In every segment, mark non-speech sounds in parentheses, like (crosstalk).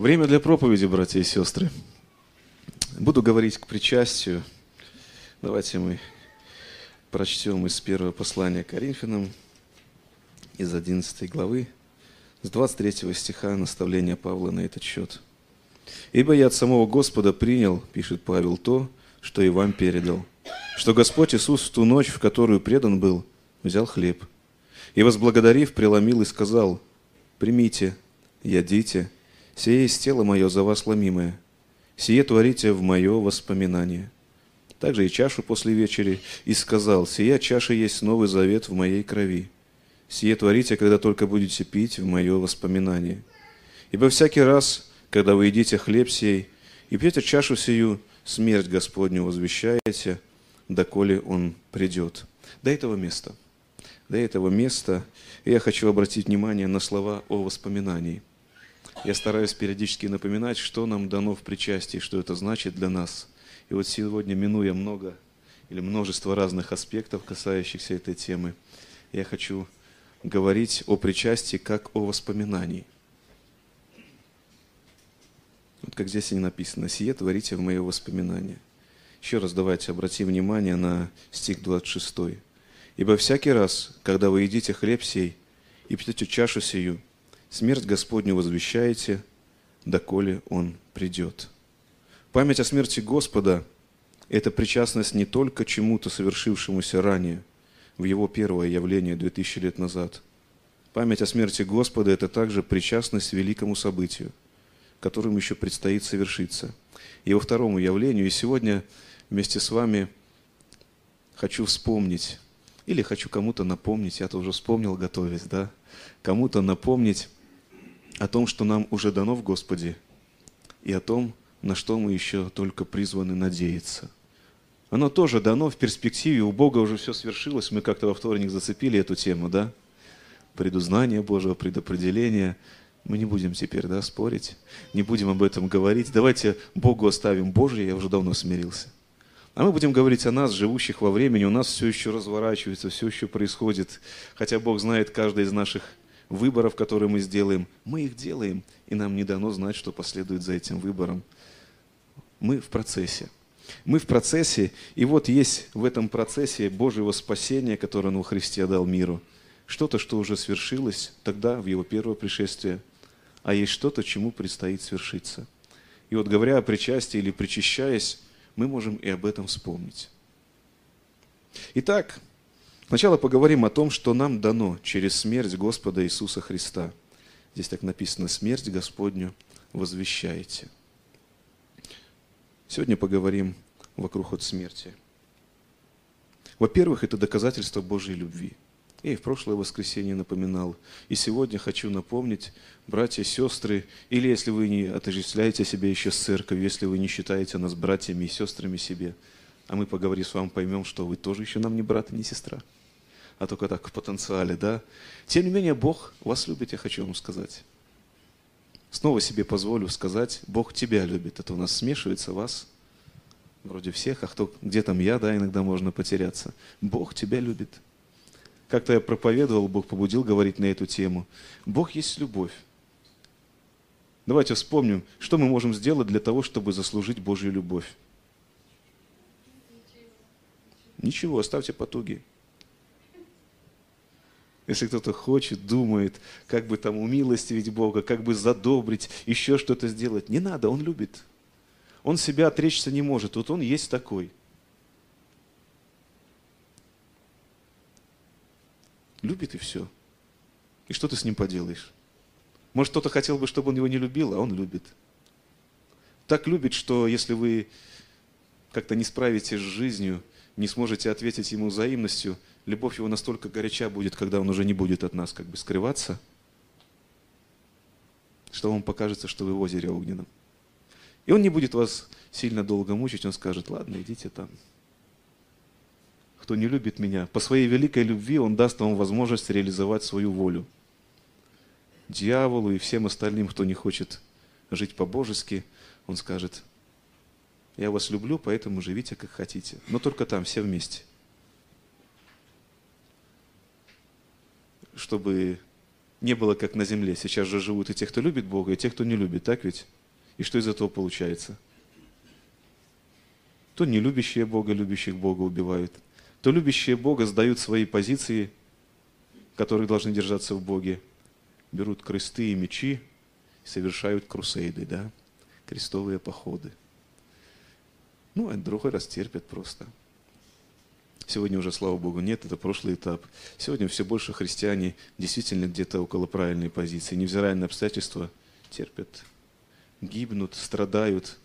Время для проповеди, братья и сестры. Буду говорить к причастию. Давайте мы прочтем из первого послания Коринфянам, из 11 главы, с 23 стиха наставления Павла на этот счет. «Ибо я от самого Господа принял, — пишет Павел, — то, что и вам передал, что Господь Иисус в ту ночь, в которую предан был, взял хлеб, и, возблагодарив, преломил и сказал, «Примите, ядите, сие есть тело мое за вас ломимое, сие творите в мое воспоминание». Также и чашу после вечери, и сказал, «Сия чаша есть новый завет в моей крови. Сие творите, когда только будете пить в мое воспоминание. Ибо всякий раз, когда вы едите хлеб сей и пьете чашу сию, смерть Господню возвещаете, доколе Он придет». До этого места – до этого места я хочу обратить внимание на слова о воспоминании. Я стараюсь периодически напоминать, что нам дано в причастии, что это значит для нас. И вот сегодня, минуя много или множество разных аспектов, касающихся этой темы, я хочу говорить о причастии как о воспоминании. Вот как здесь и написано, «Сие творите в мое воспоминание». Еще раз давайте обратим внимание на стих 26. Ибо всякий раз, когда вы едите хлеб сей и пьете чашу сию, смерть Господню возвещаете, доколе Он придет. Память о смерти Господа – это причастность не только чему-то совершившемуся ранее, в Его первое явление 2000 лет назад. Память о смерти Господа – это также причастность великому событию, которым еще предстоит совершиться. Его второму явлению. И сегодня вместе с вами хочу вспомнить или хочу кому-то напомнить, я-то уже вспомнил, готовясь, да, кому-то напомнить о том, что нам уже дано в Господе, и о том, на что мы еще только призваны надеяться. Оно тоже дано в перспективе, у Бога уже все свершилось, мы как-то во вторник зацепили эту тему, да? Предузнание Божьего, предопределение. Мы не будем теперь, да, спорить, не будем об этом говорить. Давайте Богу оставим Божье, я уже давно смирился. А мы будем говорить о нас, живущих во времени. У нас все еще разворачивается, все еще происходит. Хотя Бог знает каждый из наших выборов, которые мы сделаем. Мы их делаем, и нам не дано знать, что последует за этим выбором. Мы в процессе. Мы в процессе, и вот есть в этом процессе Божьего спасения, которое Он во Христе дал миру. Что-то, что уже свершилось тогда, в Его первое пришествие, а есть что-то, чему предстоит свершиться. И вот говоря о причастии или причащаясь, мы можем и об этом вспомнить. Итак, сначала поговорим о том, что нам дано через смерть Господа Иисуса Христа. Здесь так написано, смерть Господню возвещаете. Сегодня поговорим вокруг от смерти. Во-первых, это доказательство Божьей любви – я и в прошлое воскресенье напоминал. И сегодня хочу напомнить, братья, сестры, или если вы не отождествляете себя еще с церковью, если вы не считаете нас братьями и сестрами себе, а мы, поговорив с вами, поймем, что вы тоже еще нам не брат и не сестра, а только так в потенциале, да? Тем не менее, Бог вас любит, я хочу вам сказать. Снова себе позволю сказать, Бог тебя любит. Это у нас смешивается вас, вроде всех, а кто, где там я, да, иногда можно потеряться. Бог тебя любит. Как-то я проповедовал, Бог побудил говорить на эту тему. Бог есть любовь. Давайте вспомним, что мы можем сделать для того, чтобы заслужить Божью любовь. Ничего, оставьте потуги. Если кто-то хочет, думает, как бы там умилостивить Бога, как бы задобрить, еще что-то сделать, не надо, Он любит. Он себя отречься не может, вот Он есть такой. Любит и все. И что ты с ним поделаешь? Может, кто-то хотел бы, чтобы он его не любил, а он любит. Так любит, что если вы как-то не справитесь с жизнью, не сможете ответить ему взаимностью, любовь его настолько горяча будет, когда он уже не будет от нас как бы скрываться, что вам покажется, что вы в озере огненном. И он не будет вас сильно долго мучить, он скажет, ладно, идите там, кто не любит меня. По своей великой любви Он даст вам возможность реализовать свою волю. Дьяволу и всем остальным, кто не хочет жить по-божески, Он скажет, я вас люблю, поэтому живите как хотите. Но только там, все вместе. Чтобы не было как на земле. Сейчас же живут и те, кто любит Бога, и те, кто не любит, так ведь? И что из этого получается? То не любящие Бога, любящих Бога убивают, то любящие Бога сдают свои позиции, которые должны держаться в Боге, берут кресты и мечи совершают крусейды, да, крестовые походы. Ну, а другой раз терпят просто. Сегодня уже, слава Богу, нет, это прошлый этап. Сегодня все больше христиане действительно где-то около правильной позиции, невзирая на обстоятельства, терпят, гибнут, страдают,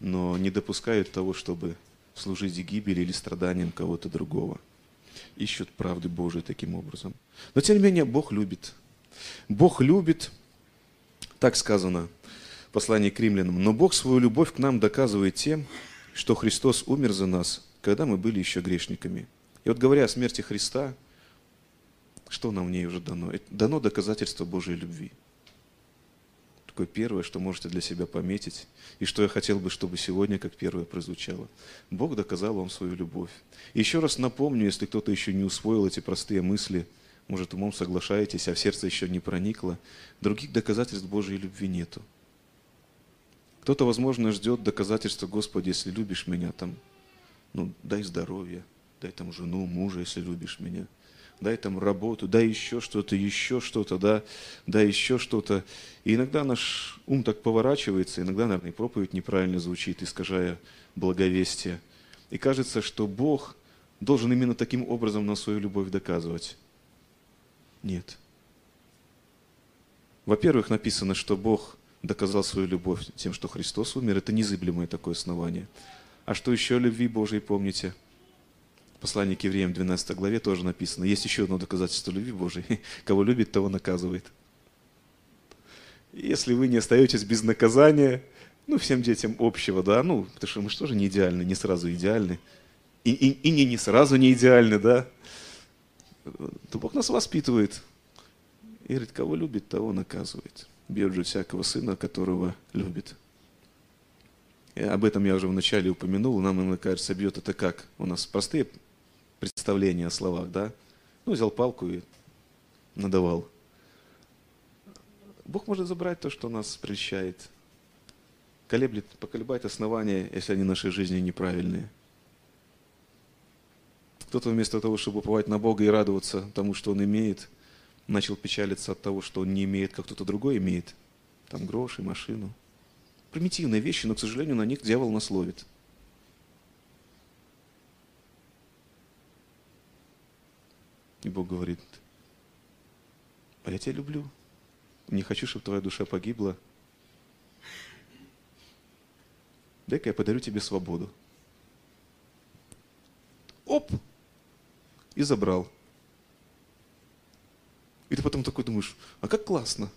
но не допускают того, чтобы служить гибели или страданиям кого-то другого. Ищут правды Божией таким образом. Но тем не менее, Бог любит. Бог любит, так сказано в послании к римлянам, но Бог свою любовь к нам доказывает тем, что Христос умер за нас когда мы были еще грешниками. И вот говоря о смерти Христа, что нам в ней уже дано? Дано доказательство Божьей любви. Такое первое, что можете для себя пометить, и что я хотел бы, чтобы сегодня как первое прозвучало. Бог доказал вам свою любовь. И еще раз напомню, если кто-то еще не усвоил эти простые мысли, может, умом соглашаетесь, а в сердце еще не проникло, других доказательств Божьей любви нету. Кто-то, возможно, ждет доказательства, Господи, если любишь меня, там, ну, дай здоровье, дай там жену, мужа, если любишь меня, дай там работу, дай еще что-то, еще что-то, да, дай еще что-то. И иногда наш ум так поворачивается, иногда, наверное, и проповедь неправильно звучит, искажая благовестие. И кажется, что Бог должен именно таким образом на свою любовь доказывать. Нет. Во-первых, написано, что Бог доказал свою любовь тем, что Христос умер. Это незыблемое такое основание. А что еще о любви Божией помните? Послание к евреям 12 главе тоже написано. Есть еще одно доказательство любви Божией. (laughs) Кого любит, того наказывает. Если вы не остаетесь без наказания, ну, всем детям общего, да, ну, потому что мы же тоже не идеальны, не сразу идеальны. И, и, и не, не сразу не идеальны, да. То Бог нас воспитывает. И говорит, кого любит, того наказывает. Бьет же всякого сына, которого любит. И об этом я уже вначале упомянул. Нам иногда кажется, бьет это как? У нас простые представления о словах, да? Ну, взял палку и надавал. Бог может забрать то, что нас прельщает. Колеблет, поколебает основания, если они нашей жизни неправильные. Кто-то вместо того, чтобы уповать на Бога и радоваться тому, что он имеет, начал печалиться от того, что он не имеет, как кто-то другой имеет. Там гроши, машину – примитивные вещи, но, к сожалению, на них дьявол нас ловит. И Бог говорит, а я тебя люблю. Не хочу, чтобы твоя душа погибла. Дай-ка я подарю тебе свободу. Оп! И забрал. И ты потом такой думаешь, а как классно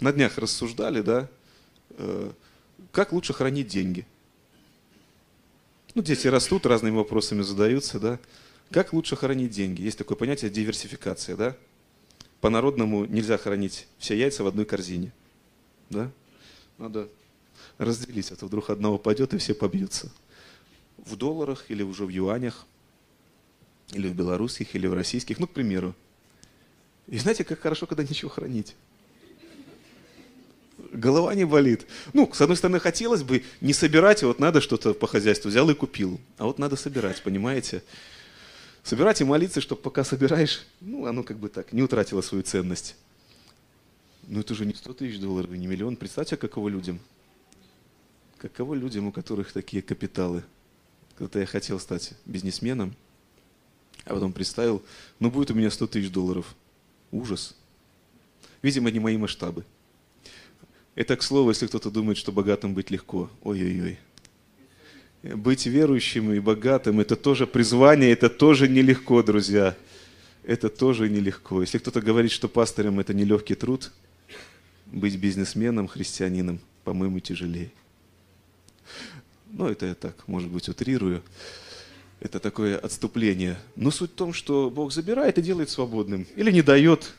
на днях рассуждали, да, э, как лучше хранить деньги. Ну, дети растут, разными вопросами задаются, да. Как лучше хранить деньги? Есть такое понятие диверсификация, да. По-народному нельзя хранить все яйца в одной корзине, да. Надо разделить, а то вдруг одного пойдет и все побьются. В долларах или уже в юанях, или в белорусских, или в российских, ну, к примеру. И знаете, как хорошо, когда ничего хранить голова не болит. Ну, с одной стороны, хотелось бы не собирать, вот надо что-то по хозяйству взял и купил. А вот надо собирать, понимаете? Собирать и молиться, чтобы пока собираешь, ну, оно как бы так, не утратило свою ценность. Ну, это же не 100 тысяч долларов, не миллион. Представьте, каково людям. Каково людям, у которых такие капиталы. Когда-то я хотел стать бизнесменом, а потом представил, ну, будет у меня 100 тысяч долларов. Ужас. Видимо, не мои масштабы. Это, к слову, если кто-то думает, что богатым быть легко. Ой-ой-ой. Быть верующим и богатым – это тоже призвание, это тоже нелегко, друзья. Это тоже нелегко. Если кто-то говорит, что пастырем – это нелегкий труд, быть бизнесменом, христианином, по-моему, тяжелее. Ну, это я так, может быть, утрирую. Это такое отступление. Но суть в том, что Бог забирает и делает свободным. Или не дает,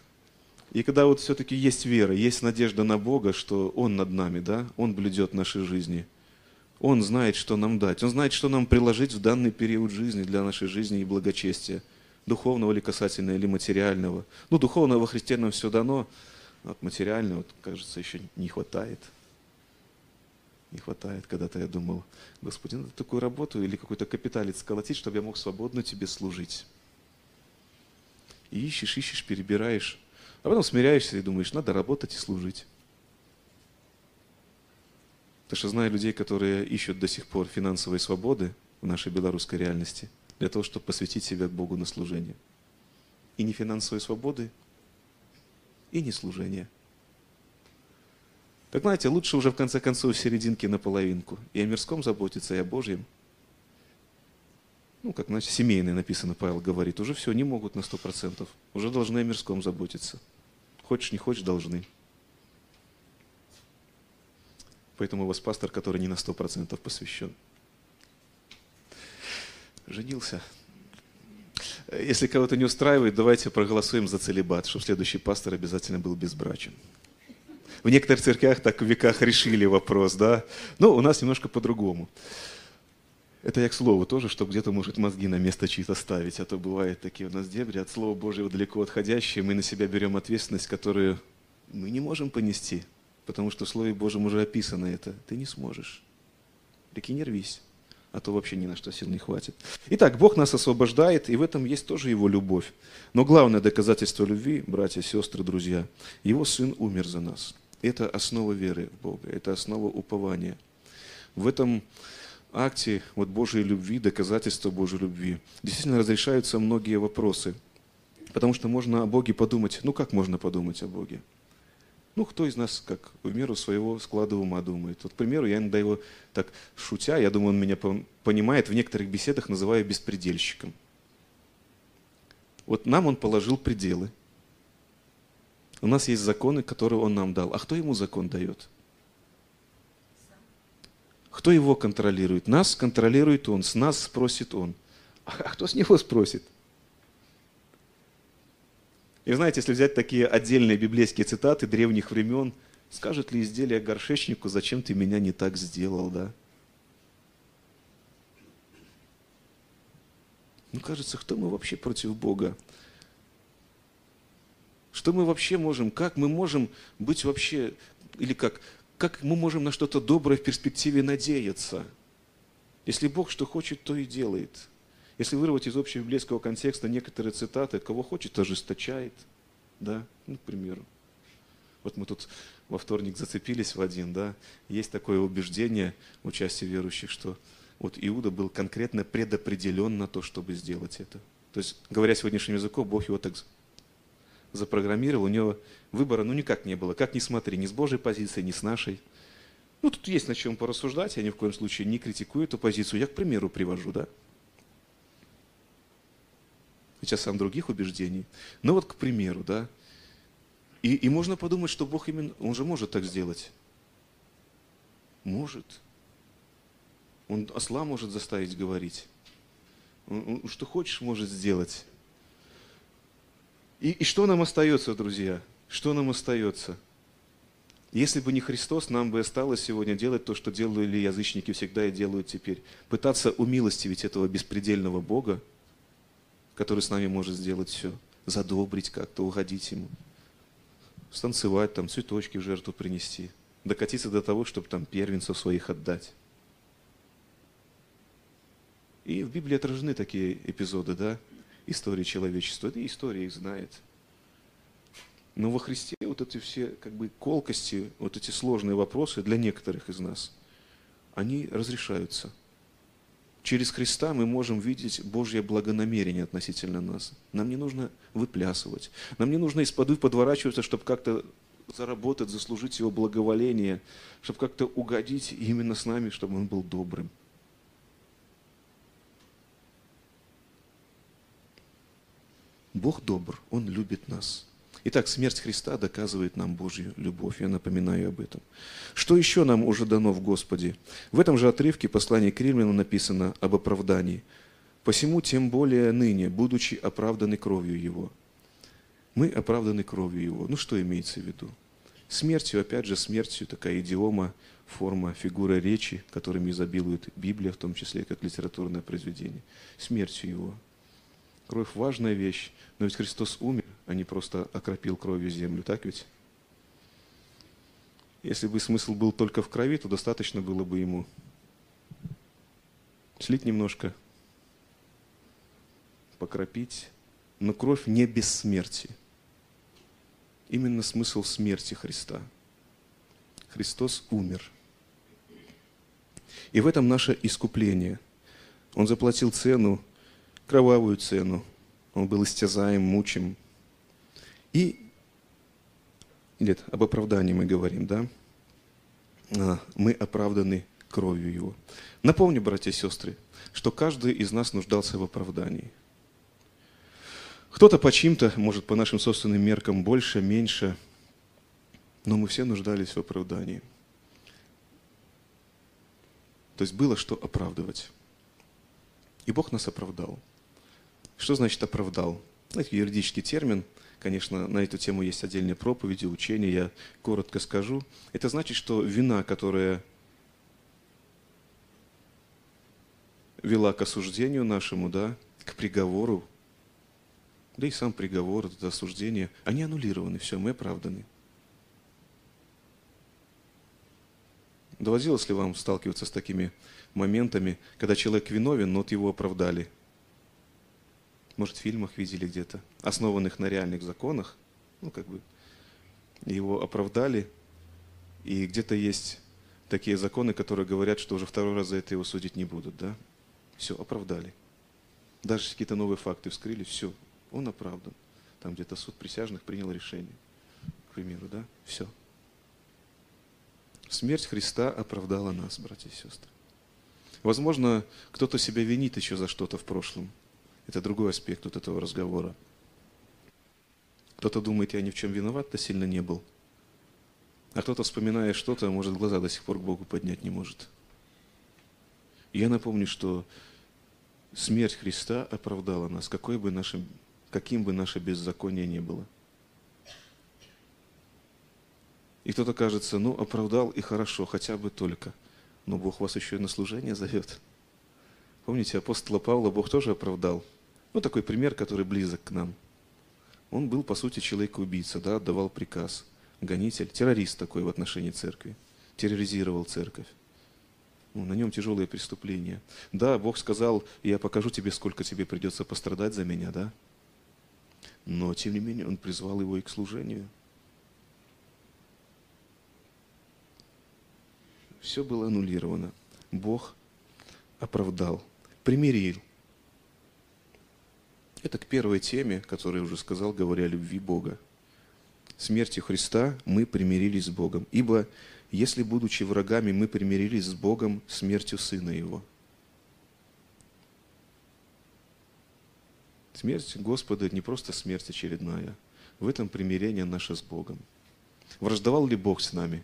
и когда вот все-таки есть вера, есть надежда на Бога, что Он над нами, да, Он блюдет нашей жизни. Он знает, что нам дать. Он знает, что нам приложить в данный период жизни для нашей жизни и благочестия. духовного ли касательно, или материального. Ну, духовного во все дано, а от материального, вот, кажется, еще не хватает. Не хватает. Когда-то я думал, Господи, надо такую работу или какой-то капиталец сколотить, чтобы я мог свободно Тебе служить. И ищешь, ищешь, перебираешь. А потом смиряешься и думаешь, надо работать и служить. Потому что знаю людей, которые ищут до сих пор финансовой свободы в нашей белорусской реальности для того, чтобы посвятить себя Богу на служение. И не финансовой свободы, и не служения. Так знаете, лучше уже в конце концов серединки на половинку. И о мирском заботиться, и о Божьем. Ну, как значит, семейный написано, Павел говорит, уже все, не могут на сто процентов. Уже должны о мирском заботиться. Хочешь, не хочешь, должны. Поэтому у вас пастор, который не на сто процентов посвящен. Женился. Если кого-то не устраивает, давайте проголосуем за целебат, чтобы следующий пастор обязательно был безбрачен. В некоторых церквях так в веках решили вопрос, да. Но у нас немножко по-другому. Это я к слову тоже, чтобы где-то, может, мозги на место чьи-то ставить. А то бывает такие у нас дебри от Слова Божьего далеко отходящие. Мы на себя берем ответственность, которую мы не можем понести потому что в Слове Божьем уже описано это. Ты не сможешь. Таки не рвись, а то вообще ни на что сил не хватит. Итак, Бог нас освобождает, и в этом есть тоже Его любовь. Но главное доказательство любви, братья, сестры, друзья, Его Сын умер за нас. Это основа веры в Бога, это основа упования. В этом акте вот Божьей любви, доказательства Божьей любви, действительно разрешаются многие вопросы. Потому что можно о Боге подумать, ну как можно подумать о Боге? Ну, кто из нас, как в меру своего склада ума думает. Вот, к примеру, я иногда его так шутя, я думаю, он меня понимает, в некоторых беседах называю беспредельщиком. Вот нам он положил пределы. У нас есть законы, которые он нам дал. А кто ему закон дает? Кто его контролирует? Нас контролирует он, с нас спросит он. А кто с него спросит? И знаете, если взять такие отдельные библейские цитаты древних времен, скажет ли изделие горшечнику, зачем ты меня не так сделал, да? Ну, кажется, кто мы вообще против Бога? Что мы вообще можем, как мы можем быть вообще, или как, как мы можем на что-то доброе в перспективе надеяться? Если Бог что хочет, то и делает. Если вырвать из общего библейского контекста некоторые цитаты, кого хочет, ожесточает. Да, ну, к примеру. Вот мы тут во вторник зацепились в один, да. Есть такое убеждение у части верующих, что вот Иуда был конкретно предопределен на то, чтобы сделать это. То есть, говоря сегодняшним языком, Бог его так запрограммировал, у него выбора ну никак не было. Как ни смотри, ни с Божьей позиции, ни с нашей. Ну, тут есть на чем порассуждать, я ни в коем случае не критикую эту позицию. Я к примеру привожу, да. Сейчас сам других убеждений. Но вот, к примеру, да, и, и можно подумать, что Бог именно, Он же может так сделать. Может. Он осла может заставить говорить. Он, он что хочешь может сделать. И, и что нам остается, друзья? Что нам остается? Если бы не Христос, нам бы осталось сегодня делать то, что делали язычники всегда и делают теперь. Пытаться умилостивить этого беспредельного Бога, который с нами может сделать все. Задобрить как-то, угодить ему. Станцевать там, цветочки в жертву принести. Докатиться до того, чтобы там первенцев своих отдать. И в Библии отражены такие эпизоды, да, истории человечества, и история их знает. Но во Христе вот эти все как бы колкости, вот эти сложные вопросы для некоторых из нас, они разрешаются. Через Христа мы можем видеть Божье благонамерение относительно нас. Нам не нужно выплясывать. Нам не нужно из-под подворачиваться, чтобы как-то заработать, заслужить Его благоволение, чтобы как-то угодить именно с нами, чтобы Он был добрым. Бог добр, Он любит нас. Итак, смерть Христа доказывает нам Божью любовь. Я напоминаю об этом. Что еще нам уже дано в Господе? В этом же отрывке послания к Римлянам написано об оправдании. «Посему тем более ныне, будучи оправданы кровью Его». Мы оправданы кровью Его. Ну, что имеется в виду? Смертью, опять же, смертью такая идиома, форма, фигура речи, которыми изобилует Библия, в том числе как литературное произведение. Смертью Его – Кровь – важная вещь, но ведь Христос умер, а не просто окропил кровью землю, так ведь? Если бы смысл был только в крови, то достаточно было бы ему слить немножко, покропить, но кровь не бессмертие. Именно смысл смерти Христа. Христос умер. И в этом наше искупление. Он заплатил цену, кровавую цену. Он был истязаем, мучим. И, нет, об оправдании мы говорим, да? А, мы оправданы кровью Его. Напомню, братья и сестры, что каждый из нас нуждался в оправдании. Кто-то по чьим-то, может, по нашим собственным меркам больше, меньше, но мы все нуждались в оправдании. То есть было что оправдывать. И Бог нас оправдал. Что значит оправдал? Это юридический термин. Конечно, на эту тему есть отдельные проповеди, учения. Я коротко скажу. Это значит, что вина, которая вела к осуждению нашему, да, к приговору, да и сам приговор, это осуждение, они аннулированы, все, мы оправданы. Доводилось ли вам сталкиваться с такими моментами, когда человек виновен, но вот его оправдали? Может, в фильмах видели где-то, основанных на реальных законах, ну, как бы, его оправдали, и где-то есть такие законы, которые говорят, что уже второй раз за это его судить не будут, да? Все, оправдали. Даже какие-то новые факты вскрыли, все, он оправдан. Там где-то суд присяжных принял решение, к примеру, да? Все. Смерть Христа оправдала нас, братья и сестры. Возможно, кто-то себя винит еще за что-то в прошлом. Это другой аспект вот этого разговора. Кто-то думает, я ни в чем виноват-то сильно не был. А кто-то, вспоминая что-то, может, глаза до сих пор к Богу поднять не может. Я напомню, что смерть Христа оправдала нас, какой бы нашим, каким бы наше беззаконие ни было – И кто-то кажется, ну, оправдал и хорошо, хотя бы только. Но Бог вас еще и на служение зовет. Помните, апостола Павла Бог тоже оправдал. Ну, такой пример, который близок к нам. Он был, по сути, человек-убийца, да, отдавал приказ. Гонитель, террорист такой в отношении церкви. Терроризировал церковь. Ну, на нем тяжелые преступления. Да, Бог сказал, я покажу тебе, сколько тебе придется пострадать за меня, да? Но, тем не менее, он призвал его и к служению – все было аннулировано. Бог оправдал, примирил. Это к первой теме, которую я уже сказал, говоря о любви Бога. Смертью Христа мы примирились с Богом. Ибо если, будучи врагами, мы примирились с Богом смертью Сына Его. Смерть Господа – не просто смерть очередная. В этом примирение наше с Богом. Враждовал ли Бог с нами?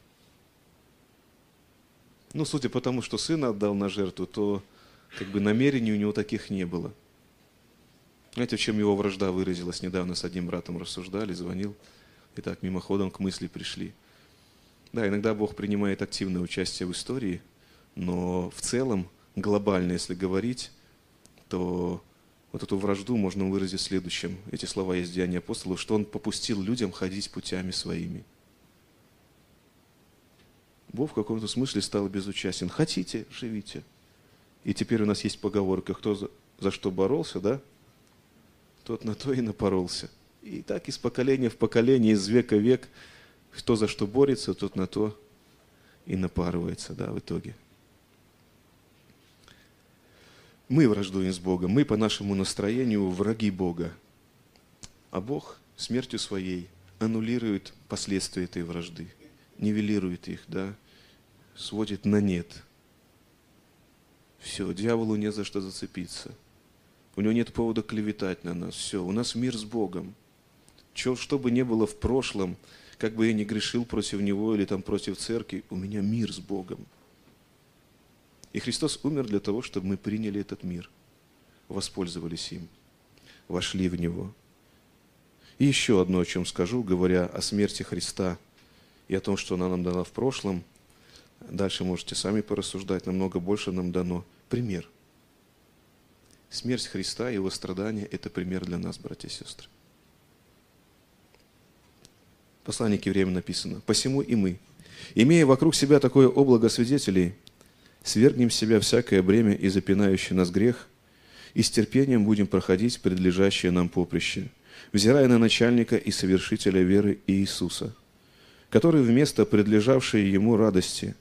Ну, судя по тому, что сына отдал на жертву, то как бы намерений у него таких не было. Знаете, в чем его вражда выразилась? Недавно с одним братом рассуждали, звонил. И так мимоходом к мысли пришли. Да, иногда Бог принимает активное участие в истории, но в целом, глобально, если говорить, то вот эту вражду можно выразить следующим. Эти слова в Деянии апостолов, что он попустил людям ходить путями своими – Бог в каком-то смысле стал безучастен. Хотите, живите. И теперь у нас есть поговорка, кто за, за что боролся, да, тот на то и напоролся. И так из поколения в поколение, из века в век, кто за что борется, тот на то и напарывается, да, в итоге. Мы враждуем с Богом, мы по нашему настроению враги Бога. А Бог смертью своей аннулирует последствия этой вражды, нивелирует их, да, сводит на нет. Все, дьяволу не за что зацепиться. У него нет повода клеветать на нас. Все, у нас мир с Богом. Че, что бы ни было в прошлом, как бы я ни грешил против него или там против церкви, у меня мир с Богом. И Христос умер для того, чтобы мы приняли этот мир, воспользовались им, вошли в него. И еще одно, о чем скажу, говоря о смерти Христа и о том, что она нам дала в прошлом – Дальше можете сами порассуждать, намного больше нам дано. Пример. Смерть Христа и его страдания – это пример для нас, братья и сестры. Послание к евреям написано. «Посему и мы, имея вокруг себя такое облако свидетелей, свергнем с себя всякое бремя и запинающий нас грех, и с терпением будем проходить предлежащее нам поприще, взирая на начальника и совершителя веры Иисуса, который вместо предлежавшей ему радости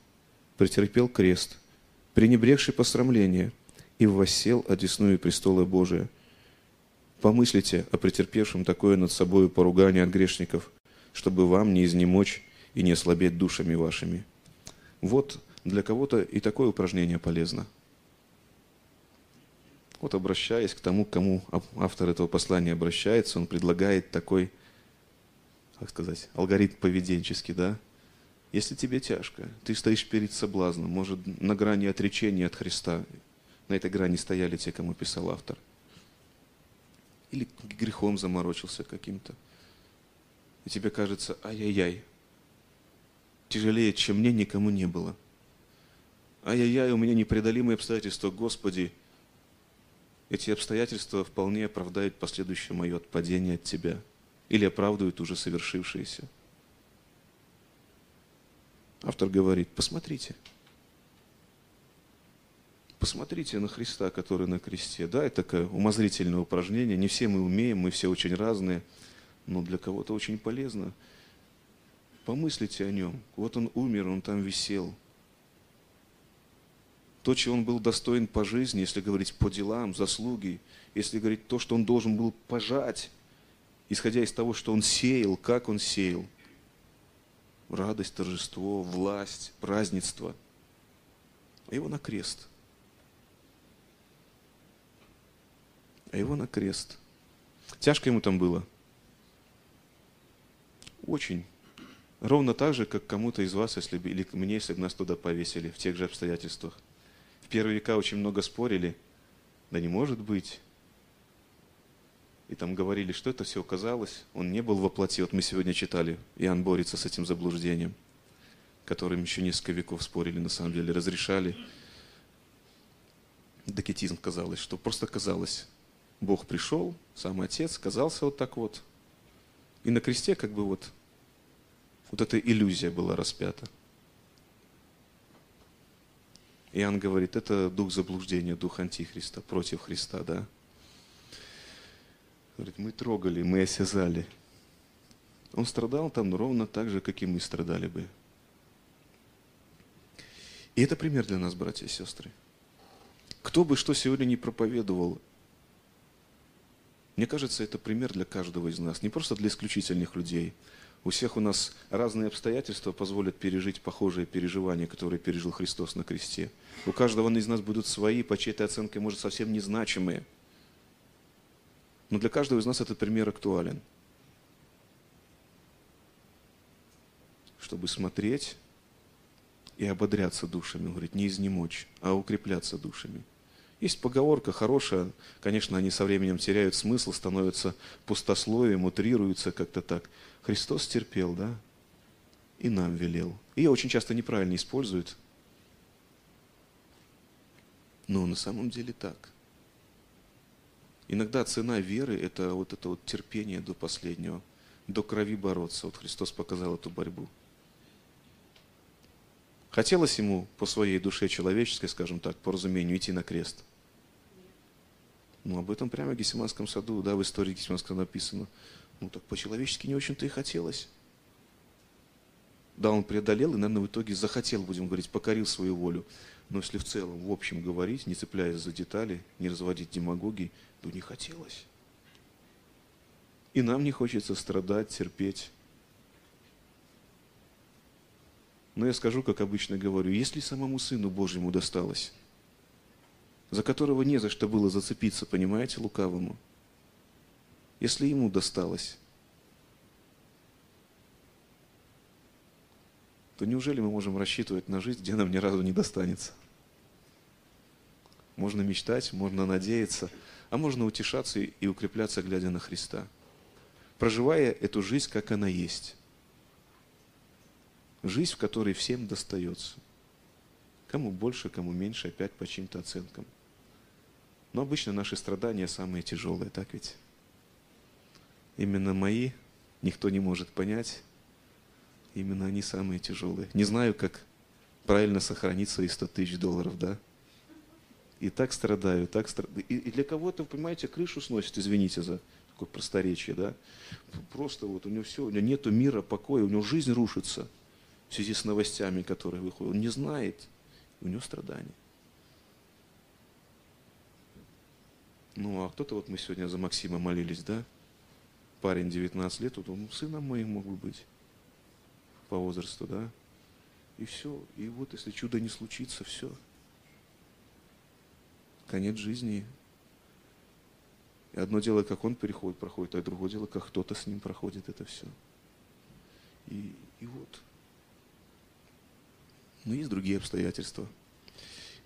претерпел крест, пренебрегший посрамление, и воссел одесную престола Божия. Помыслите о претерпевшем такое над собою поругание от грешников, чтобы вам не изнемочь и не ослабеть душами вашими. Вот для кого-то и такое упражнение полезно. Вот обращаясь к тому, к кому автор этого послания обращается, он предлагает такой, как сказать, алгоритм поведенческий, да? Если тебе тяжко, ты стоишь перед соблазном, может, на грани отречения от Христа, на этой грани стояли те, кому писал автор. Или грехом заморочился каким-то. И тебе кажется, ай-яй-яй, тяжелее, чем мне, никому не было. Ай-яй-яй, у меня непреодолимые обстоятельства, Господи. Эти обстоятельства вполне оправдают последующее мое отпадение от Тебя или оправдывают уже совершившееся. Автор говорит, посмотрите. Посмотрите на Христа, который на кресте. Да, это такое умозрительное упражнение. Не все мы умеем, мы все очень разные, но для кого-то очень полезно. Помыслите о нем. Вот он умер, он там висел. То, чего он был достоин по жизни, если говорить по делам, заслуги, если говорить то, что он должен был пожать, исходя из того, что он сеял, как он сеял. Радость, торжество, власть, празднество. А его на крест. А его на крест. Тяжко ему там было. Очень. Ровно так же, как кому-то из вас, если бы, или мне, если бы нас туда повесили, в тех же обстоятельствах. В первые века очень много спорили. Да не может быть. И там говорили, что это все казалось. Он не был во. Вот мы сегодня читали. Иоанн борется с этим заблуждением, которым еще несколько веков спорили, на самом деле, разрешали. Докетизм казалось, что просто казалось. Бог пришел, сам Отец, казался вот так вот. И на кресте как бы вот вот эта иллюзия была распята. Иоанн говорит, это дух заблуждения, дух антихриста, против Христа, да? Говорит, мы трогали, мы осязали. Он страдал там ровно так же, как и мы страдали бы. И это пример для нас, братья и сестры. Кто бы что сегодня не проповедовал, мне кажется, это пример для каждого из нас, не просто для исключительных людей – у всех у нас разные обстоятельства позволят пережить похожие переживания, которые пережил Христос на кресте. У каждого из нас будут свои, по чьей-то оценке, может, совсем незначимые. Но для каждого из нас этот пример актуален. Чтобы смотреть и ободряться душами, говорит, не изнемочь, а укрепляться душами – есть поговорка хорошая, конечно, они со временем теряют смысл, становятся пустословием, утрируются как-то так. Христос терпел, да? И нам велел. Ее очень часто неправильно используют. Но на самом деле так. Иногда цена веры – это вот это вот терпение до последнего, до крови бороться. Вот Христос показал эту борьбу. Хотелось ему по своей душе человеческой, скажем так, по разумению, идти на крест – ну, об этом прямо в Гесиманском саду, да, в истории Гесиманского написано. Ну, так по-человечески не очень-то и хотелось. Да, он преодолел и, наверное, в итоге захотел, будем говорить, покорил свою волю. Но если в целом, в общем говорить, не цепляясь за детали, не разводить демагогии, то не хотелось. И нам не хочется страдать, терпеть. Но я скажу, как обычно говорю, если самому Сыну Божьему досталось, за которого не за что было зацепиться, понимаете, лукавому. Если ему досталось, то неужели мы можем рассчитывать на жизнь, где нам ни разу не достанется? Можно мечтать, можно надеяться, а можно утешаться и укрепляться, глядя на Христа, проживая эту жизнь, как она есть. Жизнь, в которой всем достается. Кому больше, кому меньше, опять по чьим-то оценкам. Но обычно наши страдания самые тяжелые, так ведь? Именно мои никто не может понять. Именно они самые тяжелые. Не знаю, как правильно сохранить свои 100 тысяч долларов, да? И так страдаю, так страдаю. И, для кого-то, понимаете, крышу сносит, извините за такое просторечие, да? Просто вот у него все, у него нету мира, покоя, у него жизнь рушится в связи с новостями, которые выходят. Он не знает, у него страдания. Ну, а кто-то, вот мы сегодня за Максима молились, да? Парень 19 лет, вот он сыном моим мог бы быть по возрасту, да? И все. И вот если чудо не случится, все. Конец жизни. И одно дело, как он переходит, проходит, а другое дело, как кто-то с ним проходит это все. И, и вот. Но есть другие обстоятельства.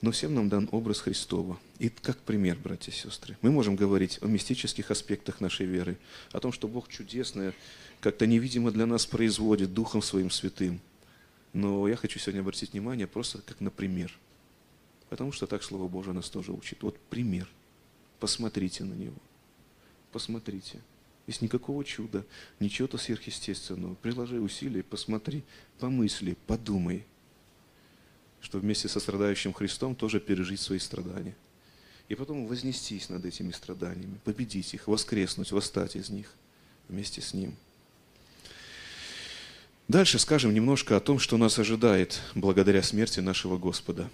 Но всем нам дан образ Христова. И как пример, братья и сестры. Мы можем говорить о мистических аспектах нашей веры, о том, что Бог чудесное, как-то невидимо для нас производит Духом Своим Святым. Но я хочу сегодня обратить внимание просто как на пример. Потому что так Слово Божие нас тоже учит. Вот пример. Посмотрите на него. Посмотрите. Есть никакого чуда, ничего-то сверхъестественного. Приложи усилия, посмотри, помысли, подумай – что вместе со страдающим Христом тоже пережить свои страдания. И потом вознестись над этими страданиями, победить их, воскреснуть, восстать из них вместе с Ним. Дальше скажем немножко о том, что нас ожидает благодаря смерти нашего Господа.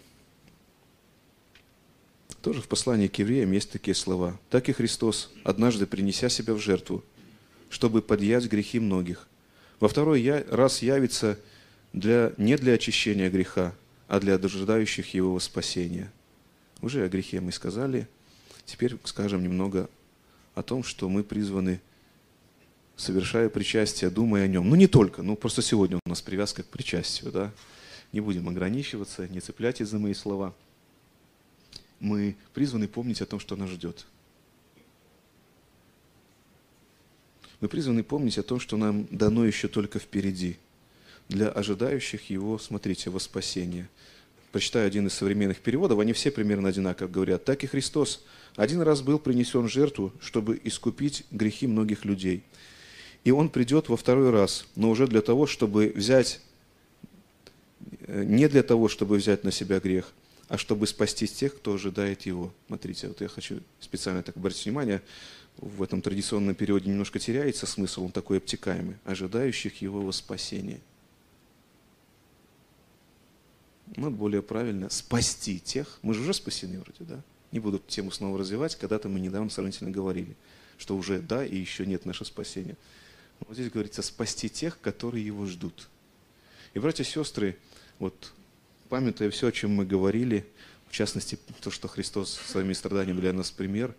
Тоже в послании к евреям есть такие слова. «Так и Христос, однажды принеся себя в жертву, чтобы подъять грехи многих, во второй раз явится для, не для очищения греха, а для ожидающих его спасения. Уже о грехе мы сказали. Теперь скажем немного о том, что мы призваны, совершая причастие, думая о нем. Ну, не только, ну, просто сегодня у нас привязка к причастию, да. Не будем ограничиваться, не цепляйтесь за мои слова. Мы призваны помнить о том, что нас ждет. Мы призваны помнить о том, что нам дано еще только впереди – для ожидающих его, смотрите, во спасение. Прочитаю один из современных переводов, они все примерно одинаково говорят. Так и Христос один раз был принесен жертву, чтобы искупить грехи многих людей. И Он придет во второй раз, но уже для того, чтобы взять, э, не для того, чтобы взять на себя грех, а чтобы спасти тех, кто ожидает Его. Смотрите, вот я хочу специально так обратить внимание, в этом традиционном переводе немножко теряется смысл, он такой обтекаемый, ожидающих Его во ну, более правильно, спасти тех. Мы же уже спасены вроде, да? Не буду тему снова развивать. Когда-то мы недавно сравнительно говорили, что уже да и еще нет нашего спасения. Вот здесь говорится спасти тех, которые его ждут. И, братья и сестры, вот памятуя все, о чем мы говорили, в частности, то, что Христос своими страданиями для нас пример,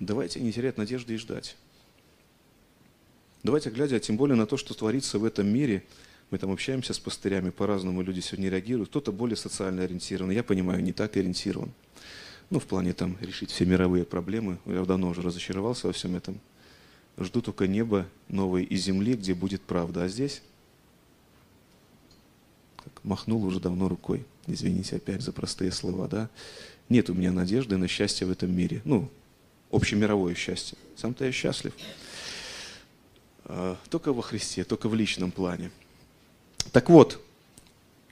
давайте не терять надежды и ждать. Давайте, глядя тем более на то, что творится в этом мире, мы там общаемся с пастырями, по-разному люди сегодня реагируют. Кто-то более социально ориентирован, я понимаю, не так ориентирован. Ну, в плане там решить все мировые проблемы. Я давно уже разочаровался во всем этом. Жду только неба новой и земли, где будет правда. А здесь как махнул уже давно рукой. Извините опять за простые слова, да? Нет у меня надежды на счастье в этом мире. Ну, общемировое счастье. Сам-то я счастлив. А, только во Христе, только в личном плане. Так вот,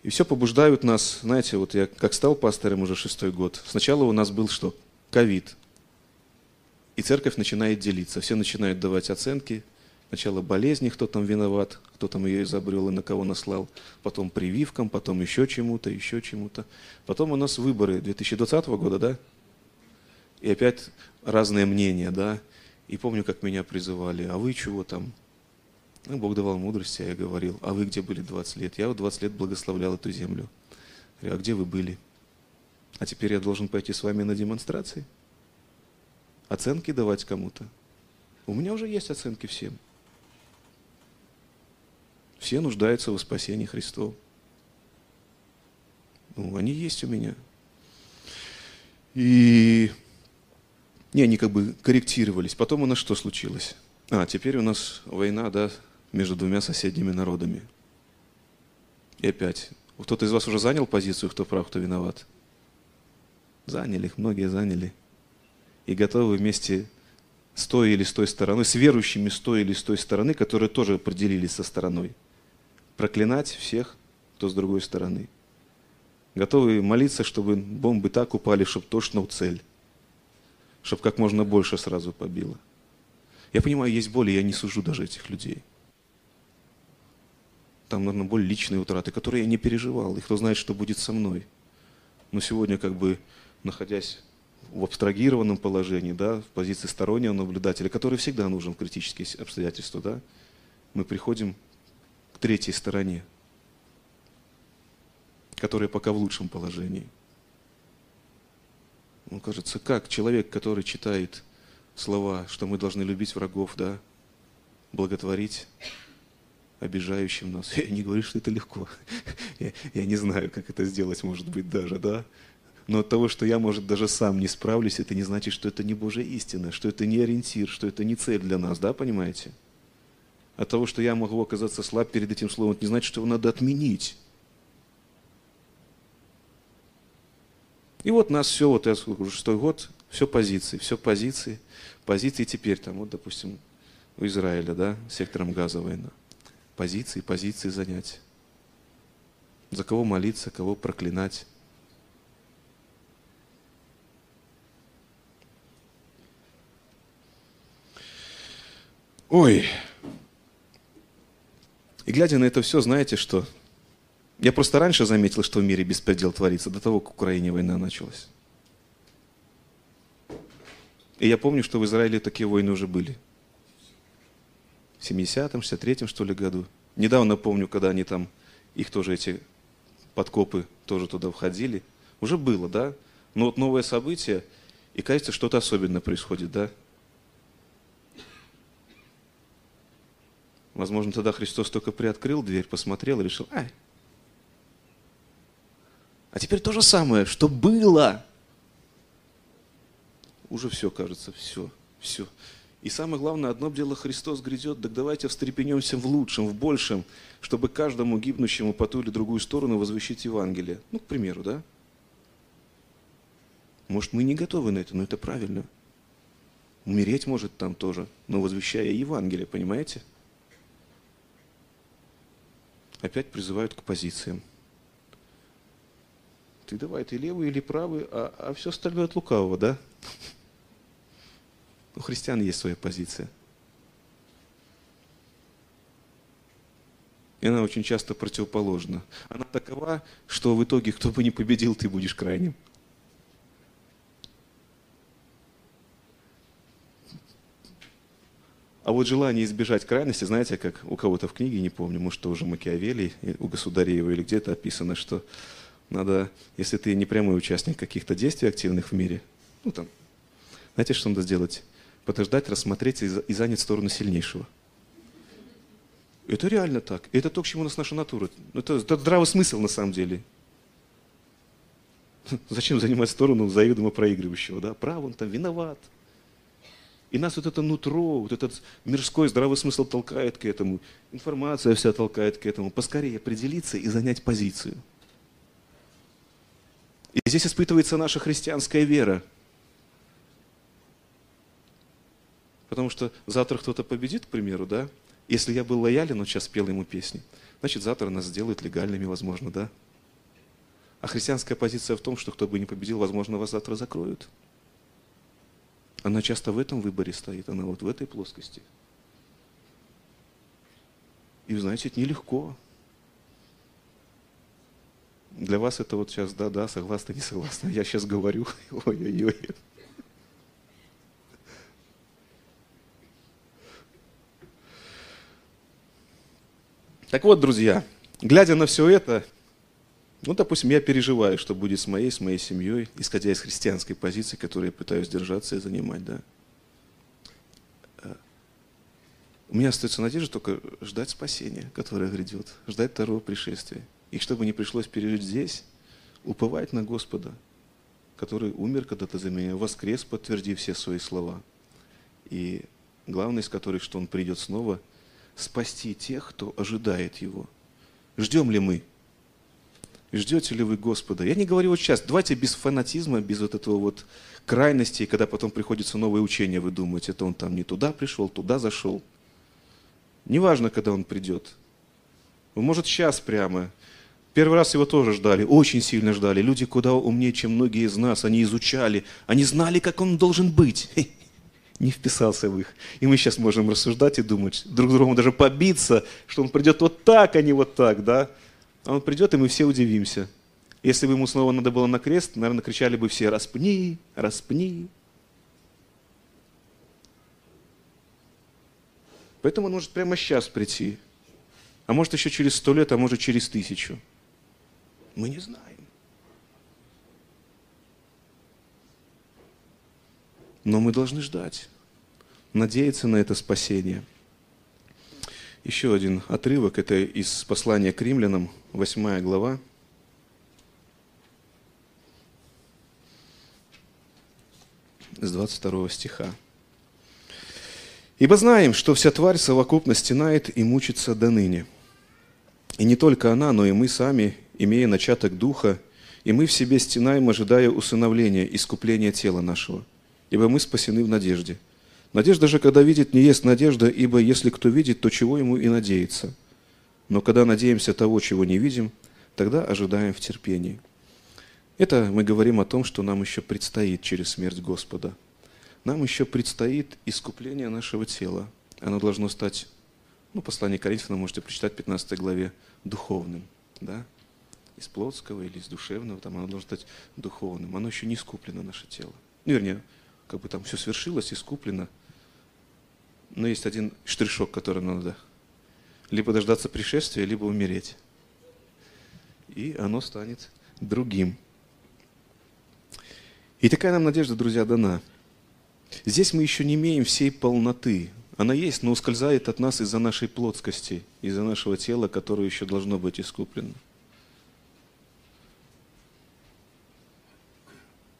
и все побуждают нас, знаете, вот я как стал пастором уже шестой год, сначала у нас был что? Ковид. И церковь начинает делиться, все начинают давать оценки, Сначала болезни, кто там виноват, кто там ее изобрел и на кого наслал, потом прививкам, потом еще чему-то, еще чему-то. Потом у нас выборы 2020 года, да? И опять разные мнения, да? И помню, как меня призывали, а вы чего там? Ну, Бог давал мудрость, я говорил, а вы где были 20 лет? Я вот 20 лет благословлял эту землю. Говорю, а где вы были? А теперь я должен пойти с вами на демонстрации? Оценки давать кому-то? У меня уже есть оценки всем. Все нуждаются в спасении Христова. Ну, они есть у меня. И не, они как бы корректировались. Потом у нас что случилось? А, теперь у нас война, да, между двумя соседними народами. И опять, кто-то из вас уже занял позицию, кто прав, кто виноват? Заняли, многие заняли. и готовы вместе с той или с той стороной, с верующими с той или с той стороны, которые тоже определились со стороной, проклинать всех, кто с другой стороны. Готовы молиться, чтобы бомбы так упали, чтобы точно в цель, чтобы как можно больше сразу побило. Я понимаю, есть боль, я не сужу даже этих людей. Там, наверное, более личные утраты, которые я не переживал, и кто знает, что будет со мной. Но сегодня, как бы, находясь в абстрагированном положении, да, в позиции стороннего наблюдателя, который всегда нужен в критические обстоятельства, да, мы приходим к третьей стороне, которая пока в лучшем положении. Ну, кажется, как человек, который читает слова, что мы должны любить врагов, да, благотворить обижающим нас. (laughs) Я не говорю, что это легко. (laughs) Я, я не знаю, как это сделать, может быть, даже, да. Но от того, что я, может, даже сам не справлюсь, это не значит, что это не Божья истина, что это не ориентир, что это не цель для нас, да, понимаете? От того, что я могу оказаться слаб перед этим словом, это не значит, что его надо отменить. И вот нас все, вот я сколько, шестой год, все позиции, все позиции, позиции теперь там, вот, допустим, у Израиля, да, сектором газа война. Позиции, позиции занять. За кого молиться, кого проклинать. Ой. И глядя на это все, знаете что? Я просто раньше заметил, что в мире беспредел творится, до того, как в Украине война началась. И я помню, что в Израиле такие войны уже были. В 70-м, 63-м, что ли, году. Недавно помню, когда они там, их тоже эти подкопы тоже туда входили. Уже было, да? Но вот новое событие, и кажется, что-то особенное происходит, да? Возможно, тогда Христос только приоткрыл дверь, посмотрел и решил, ай. А теперь то же самое, что было. Уже все, кажется, все, все. И самое главное, одно дело Христос грядет, так давайте встрепенемся в лучшем, в большем, чтобы каждому гибнущему по ту или другую сторону возвещить Евангелие. Ну, к примеру, да? Может, мы не готовы на это, но это правильно. Умереть может там тоже, но возвещая Евангелие, понимаете? опять призывают к позициям. Ты давай, ты левый или правый, а, а все остальное от лукавого, да? У христиан есть своя позиция. И она очень часто противоположна. Она такова, что в итоге, кто бы ни победил, ты будешь крайним. А вот желание избежать крайности, знаете, как у кого-то в книге, не помню, может, уже Макиавелли, у Государеева или где-то описано, что надо, если ты не прямой участник каких-то действий активных в мире, ну там, знаете, что надо сделать? Подождать, рассмотреть и занять сторону сильнейшего. Это реально так. Это то, к чему у нас наша натура. Это, это здравый смысл на самом деле. (laughs) Зачем занимать сторону заведомо проигрывающего? Да? Прав, он там виноват. И нас вот это нутро, вот этот мирской здравый смысл толкает к этому, информация вся толкает к этому. Поскорее определиться и занять позицию. И здесь испытывается наша христианская вера. Потому что завтра кто-то победит, к примеру, да? Если я был лоялен, он сейчас пел ему песни, значит, завтра нас сделают легальными, возможно, да? А христианская позиция в том, что кто бы не победил, возможно, вас завтра закроют. Она часто в этом выборе стоит, она вот в этой плоскости. И, знаете, это нелегко. Для вас это вот сейчас да-да, согласна, не согласна. Я сейчас говорю, (laughs) ой-ой-ой. Так вот, друзья, глядя на все это, ну, допустим, я переживаю, что будет с моей, с моей семьей, исходя из христианской позиции, которую я пытаюсь держаться и занимать, да. Э, у меня остается надежда только ждать спасения, которое грядет, ждать второго пришествия. И чтобы не пришлось пережить здесь, уповать на Господа, который умер когда-то за меня, воскрес, подтвердив все свои слова. И главное из которых, что Он придет снова спасти тех, кто ожидает Его. Ждем ли мы? Ждете ли вы Господа? Я не говорю вот сейчас, давайте без фанатизма, без вот этого вот крайности, когда потом приходится новое учение, вы думаете, это он там не туда пришел, туда зашел. Неважно, когда он придет. Может, сейчас прямо. Первый раз его тоже ждали, очень сильно ждали. Люди куда умнее, чем многие из нас. Они изучали, они знали, как он должен быть. (laughs) Не вписался в их. И мы сейчас можем рассуждать и думать, друг другому даже побиться, что он придет вот так, а не вот так, да? А он придет, и мы все удивимся. Если бы ему снова надо было на крест, наверное, кричали бы все «Распни! Распни!» Поэтому он может прямо сейчас прийти. А может еще через сто лет, а может через тысячу. Мы не знаем. Но мы должны ждать, надеяться на это спасение. Еще один отрывок, это из послания к римлянам, 8 глава. С 22 стиха. «Ибо знаем, что вся тварь совокупно стенает и мучится до ныне. И не только она, но и мы сами, имея начаток духа, и мы в себе стенаем, ожидая усыновления, искупления тела нашего, ибо мы спасены в надежде. Надежда же, когда видит, не есть надежда, ибо если кто видит, то чего ему и надеется. Но когда надеемся того, чего не видим, тогда ожидаем в терпении. Это мы говорим о том, что нам еще предстоит через смерть Господа. Нам еще предстоит искупление нашего тела. Оно должно стать, ну, послание Коринфянам можете прочитать в 15 главе, духовным. Да? Из плотского или из душевного, там оно должно стать духовным. Оно еще не искуплено, наше тело. Ну, вернее, как бы там все свершилось, искуплено – но есть один штришок, который надо. Либо дождаться пришествия, либо умереть. И оно станет другим. И такая нам надежда, друзья, дана. Здесь мы еще не имеем всей полноты. Она есть, но ускользает от нас из-за нашей плотскости, из-за нашего тела, которое еще должно быть искуплено.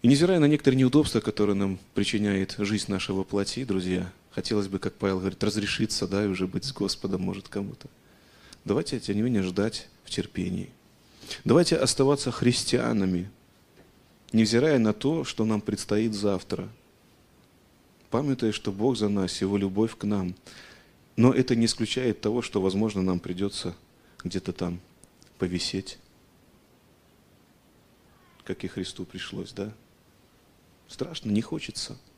И невзирая на некоторые неудобства, которые нам причиняет жизнь нашего плоти, друзья, Хотелось бы, как Павел говорит, разрешиться, да, и уже быть с Господом может кому-то. Давайте, тем не менее, ждать в терпении. Давайте оставаться христианами, невзирая на то, что нам предстоит завтра. Памятая, что Бог за нас, Его любовь к нам. Но это не исключает того, что, возможно, нам придется где-то там повисеть, как и Христу пришлось, да? Страшно, не хочется –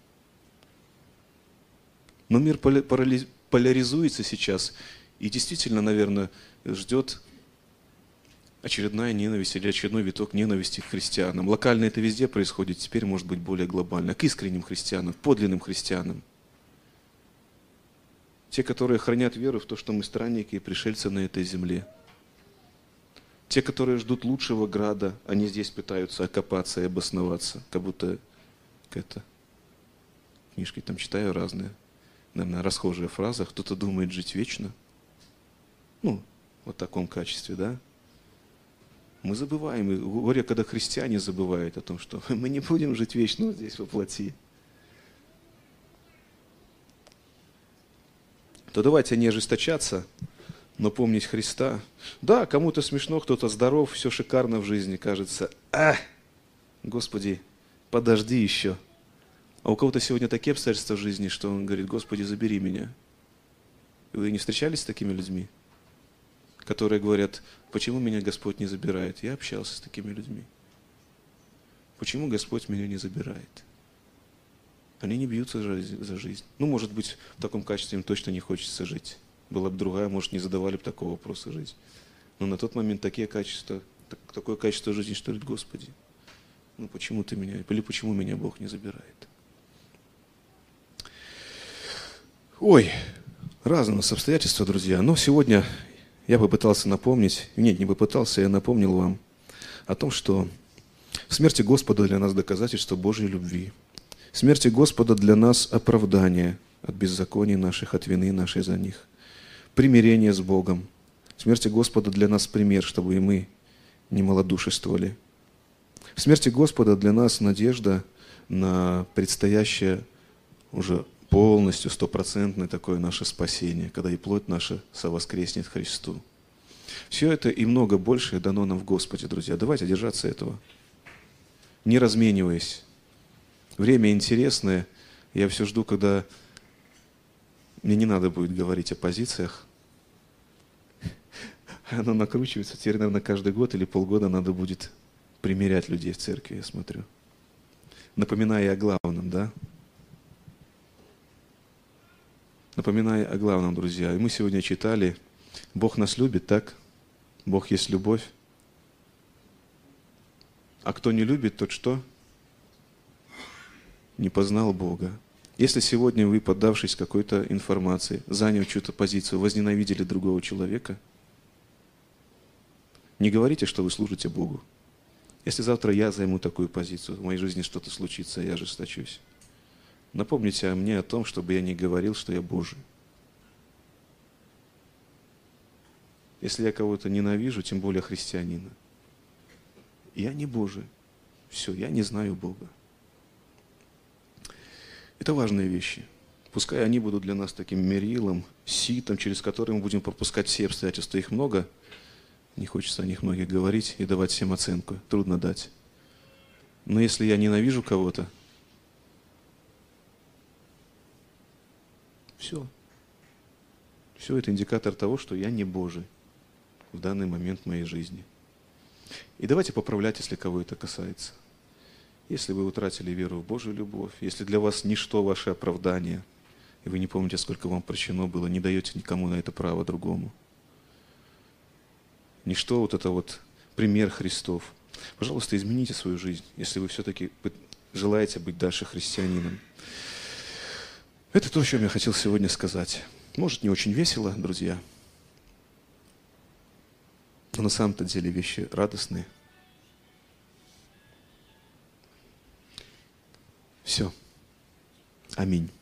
но мир поляризуется сейчас и действительно, наверное, ждет очередная ненависть или очередной виток ненависти к христианам. Локально это везде происходит, теперь может быть более глобально. К искренним христианам, подлинным христианам. Те, которые хранят веру в то, что мы странники и пришельцы на этой земле. Те, которые ждут лучшего града, они здесь пытаются окопаться и обосноваться, как будто это книжки там читаю разные наверное, расхожая фраза, кто-то думает жить вечно. Ну, вот в таком качестве, да? Мы забываем, и горе, когда христиане забывают о том, что (laughs) мы не будем жить вечно вот здесь во плоти. То давайте не ожесточаться, но помнить Христа. Да, кому-то смешно, кто-то здоров, все шикарно в жизни, кажется. А, Господи, подожди еще. А у кого-то сегодня такие обстоятельства в жизни, что он говорит, Господи, забери меня. Вы не встречались с такими людьми, которые говорят, почему меня Господь не забирает? Я общался с такими людьми. Почему Господь меня не забирает? Они не бьются за жизнь. Ну, может быть, в таком качестве им точно не хочется жить. Была бы другая, может, не задавали бы такого вопроса жизнь. Но на тот момент такие качества, такое качество жизни, что говорит, Господи, ну почему ты меня, или почему меня Бог не забирает? Ой, разные у нас обстоятельства, друзья. Но сегодня я попытался напомнить, нет, не попытался, я напомнил вам о том, что в смерти Господа для нас доказательство Божьей любви. В смерти Господа для нас оправдание от беззаконий наших, от вины нашей за них. Примирение с Богом. В смерти Господа для нас пример, чтобы и мы не малодушествовали. В смерти Господа для нас надежда на предстоящее уже полностью, стопроцентное такое наше спасение, когда и плоть наша совоскреснет Христу. Все это и много большее дано нам в Господе, друзья. Давайте держаться этого. Не размениваясь. Время интересное. Я все жду, когда мне не надо будет говорить о позициях. (laughs) Оно накручивается. Теперь, наверное, каждый год или полгода надо будет примерять людей в церкви, я смотрю. Напоминая о главном, да? Напоминая о главном, друзья. И мы сегодня читали, Бог нас любит, так? Бог есть любовь. А кто не любит, тот что? Не познал Бога. Если сегодня вы, поддавшись какой-то информации, заняв чью-то позицию, возненавидели другого человека, не говорите, что вы служите Богу. Если завтра я займу такую позицию, в моей жизни что-то случится, я ожесточусь. Напомните о мне о том, чтобы я не говорил, что я Божий. Если я кого-то ненавижу, тем более христианина, я не Божий. Все, я не знаю Бога. Это важные вещи. Пускай они будут для нас таким мерилом, ситом, через который мы будем пропускать все обстоятельства. Их много. Не хочется о них многих говорить и давать всем оценку. Трудно дать. Но если я ненавижу кого-то, все. Все это индикатор того, что я не Божий в данный момент моей жизни. И давайте поправлять, если кого это касается. Если вы утратили веру в Божью любовь, если для вас ничто ваше оправдание, и вы не помните, сколько вам прощено было, не даете никому на это право другому. Ничто вот это вот пример Христов. Пожалуйста, измените свою жизнь, если вы все-таки желаете быть дальше христианином. Это то, о чем я хотел сегодня сказать. Может, не очень весело, друзья, но на самом-то деле вещи радостные. Все. Аминь.